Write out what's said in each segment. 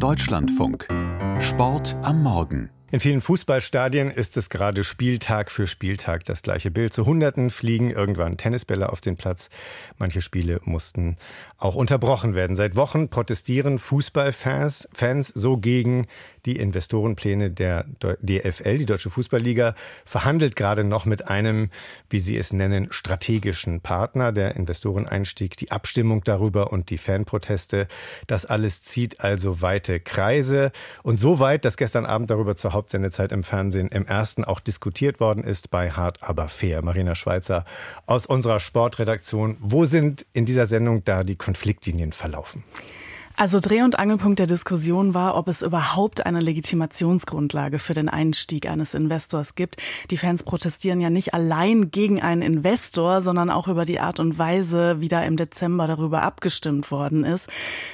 Deutschlandfunk. Sport am Morgen. In vielen Fußballstadien ist es gerade Spieltag für Spieltag das gleiche Bild. Zu Hunderten fliegen irgendwann Tennisbälle auf den Platz. Manche Spiele mussten auch unterbrochen werden. Seit Wochen protestieren Fußballfans Fans so gegen die Investorenpläne der DFL. Die Deutsche Fußballliga verhandelt gerade noch mit einem, wie sie es nennen, strategischen Partner. Der Investoreneinstieg, die Abstimmung darüber und die Fanproteste. Das alles zieht also weite Kreise. Und so weit, dass gestern Abend darüber zur Hauptsendezeit im Fernsehen im ersten auch diskutiert worden ist bei Hart aber fair. Marina Schweizer aus unserer Sportredaktion. Wo sind in dieser Sendung da die Konfliktlinien verlaufen? Also Dreh- und Angelpunkt der Diskussion war, ob es überhaupt eine Legitimationsgrundlage für den Einstieg eines Investors gibt. Die Fans protestieren ja nicht allein gegen einen Investor, sondern auch über die Art und Weise, wie da im Dezember darüber abgestimmt worden ist.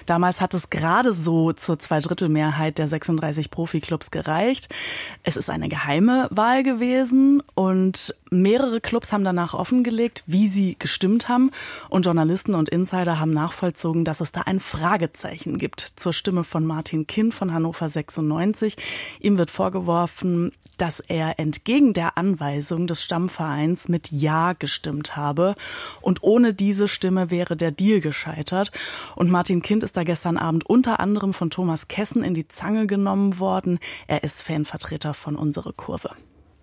Damals hat es gerade so zur Zweidrittelmehrheit der 36 Profiklubs gereicht. Es ist eine geheime Wahl gewesen und mehrere Clubs haben danach offengelegt, wie sie gestimmt haben und Journalisten und Insider haben nachvollzogen, dass es da ein Fragezeichen gibt zur Stimme von Martin Kind von Hannover 96. Ihm wird vorgeworfen, dass er entgegen der Anweisung des Stammvereins mit Ja gestimmt habe. Und ohne diese Stimme wäre der Deal gescheitert. Und Martin Kind ist da gestern Abend unter anderem von Thomas Kessen in die Zange genommen worden. Er ist Fanvertreter von Unsere Kurve.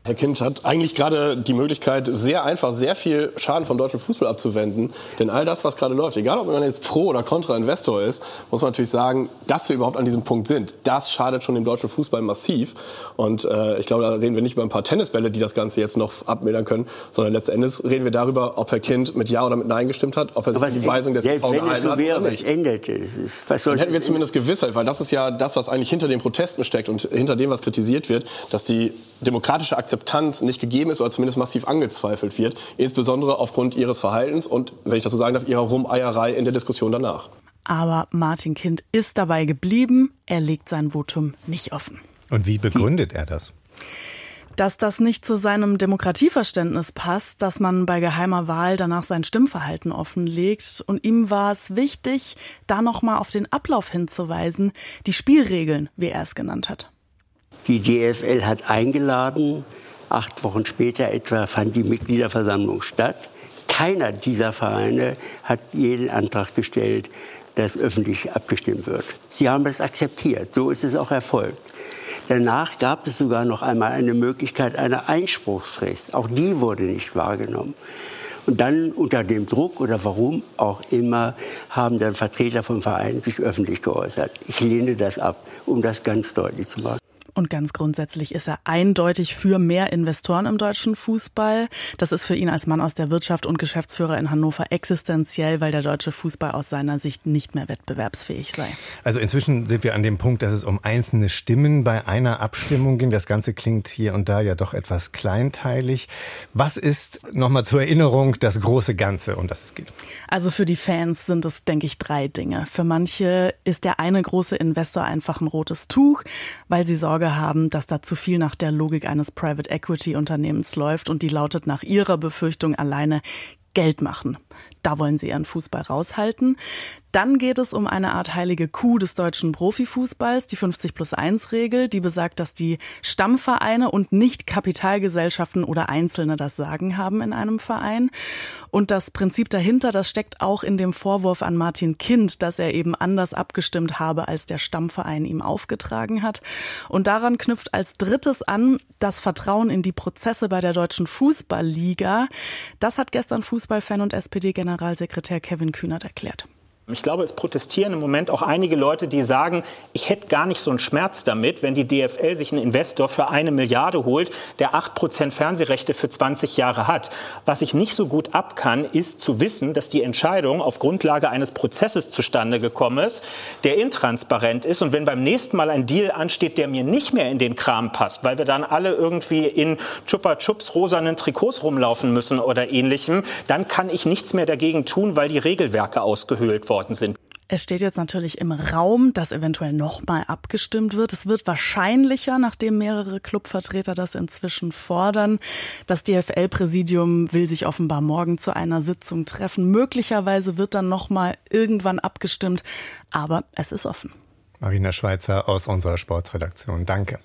Herr Kind hat eigentlich gerade die Möglichkeit, sehr einfach sehr viel Schaden vom deutschen Fußball abzuwenden. Denn all das, was gerade läuft, egal ob man jetzt Pro- oder Contra-Investor ist, muss man natürlich sagen, dass wir überhaupt an diesem Punkt sind. Das schadet schon dem deutschen Fußball massiv. Und äh, ich glaube, da reden wir nicht über ein paar Tennisbälle, die das Ganze jetzt noch abmildern können, sondern letzten Endes reden wir darüber, ob Herr Kind mit Ja oder mit Nein gestimmt hat, ob er sich die Weisung des TV gehalten so wäre, hat oder nicht. Änderte. Was Dann hätten wir zumindest Gewissheit, weil das ist ja das, was eigentlich hinter den Protesten steckt und hinter dem, was kritisiert wird, dass die demokratische Akzeptanz nicht gegeben ist oder zumindest massiv angezweifelt wird, insbesondere aufgrund ihres Verhaltens und, wenn ich das so sagen darf, ihrer Rumeierei in der Diskussion danach. Aber Martin Kind ist dabei geblieben, er legt sein Votum nicht offen. Und wie begründet er das? dass das nicht zu seinem Demokratieverständnis passt, dass man bei geheimer Wahl danach sein Stimmverhalten offenlegt. Und ihm war es wichtig, da nochmal auf den Ablauf hinzuweisen, die Spielregeln, wie er es genannt hat. Die DFL hat eingeladen. Acht Wochen später etwa fand die Mitgliederversammlung statt. Keiner dieser Vereine hat jeden Antrag gestellt, dass öffentlich abgestimmt wird. Sie haben das akzeptiert. So ist es auch erfolgt. Danach gab es sogar noch einmal eine Möglichkeit einer Einspruchsfrist. Auch die wurde nicht wahrgenommen. Und dann unter dem Druck oder warum auch immer haben dann Vertreter vom Verein sich öffentlich geäußert. Ich lehne das ab, um das ganz deutlich zu machen. Und ganz grundsätzlich ist er eindeutig für mehr Investoren im deutschen Fußball. Das ist für ihn als Mann aus der Wirtschaft und Geschäftsführer in Hannover existenziell, weil der deutsche Fußball aus seiner Sicht nicht mehr wettbewerbsfähig sei. Also inzwischen sind wir an dem Punkt, dass es um einzelne Stimmen bei einer Abstimmung ging. Das Ganze klingt hier und da ja doch etwas kleinteilig. Was ist nochmal zur Erinnerung das große Ganze, um das es geht? Also für die Fans sind es, denke ich, drei Dinge. Für manche ist der eine große Investor einfach ein rotes Tuch, weil sie Sorge Sorge haben, dass da zu viel nach der Logik eines Private Equity Unternehmens läuft und die lautet nach ihrer Befürchtung alleine Geld machen. Da wollen sie ihren Fußball raushalten. Dann geht es um eine Art heilige Kuh des deutschen Profifußballs, die 50 plus 1 Regel, die besagt, dass die Stammvereine und nicht Kapitalgesellschaften oder Einzelne das Sagen haben in einem Verein. Und das Prinzip dahinter, das steckt auch in dem Vorwurf an Martin Kind, dass er eben anders abgestimmt habe, als der Stammverein ihm aufgetragen hat. Und daran knüpft als drittes an das Vertrauen in die Prozesse bei der deutschen Fußballliga. Das hat gestern Fußballfan und SPD-Generalsekretär Kevin Kühnert erklärt. Ich glaube, es protestieren im Moment auch einige Leute, die sagen, ich hätte gar nicht so einen Schmerz damit, wenn die DFL sich einen Investor für eine Milliarde holt, der acht Prozent Fernsehrechte für 20 Jahre hat. Was ich nicht so gut ab kann, ist zu wissen, dass die Entscheidung auf Grundlage eines Prozesses zustande gekommen ist, der intransparent ist. Und wenn beim nächsten Mal ein Deal ansteht, der mir nicht mehr in den Kram passt, weil wir dann alle irgendwie in Chupa Chups rosanen Trikots rumlaufen müssen oder ähnlichem, dann kann ich nichts mehr dagegen tun, weil die Regelwerke ausgehöhlt wurden worden sind. Es steht jetzt natürlich im Raum, dass eventuell nochmal abgestimmt wird. Es wird wahrscheinlicher, nachdem mehrere Clubvertreter das inzwischen fordern. Das DFL-Präsidium will sich offenbar morgen zu einer Sitzung treffen. Möglicherweise wird dann nochmal irgendwann abgestimmt, aber es ist offen. Marina Schweizer aus unserer Sportredaktion. Danke.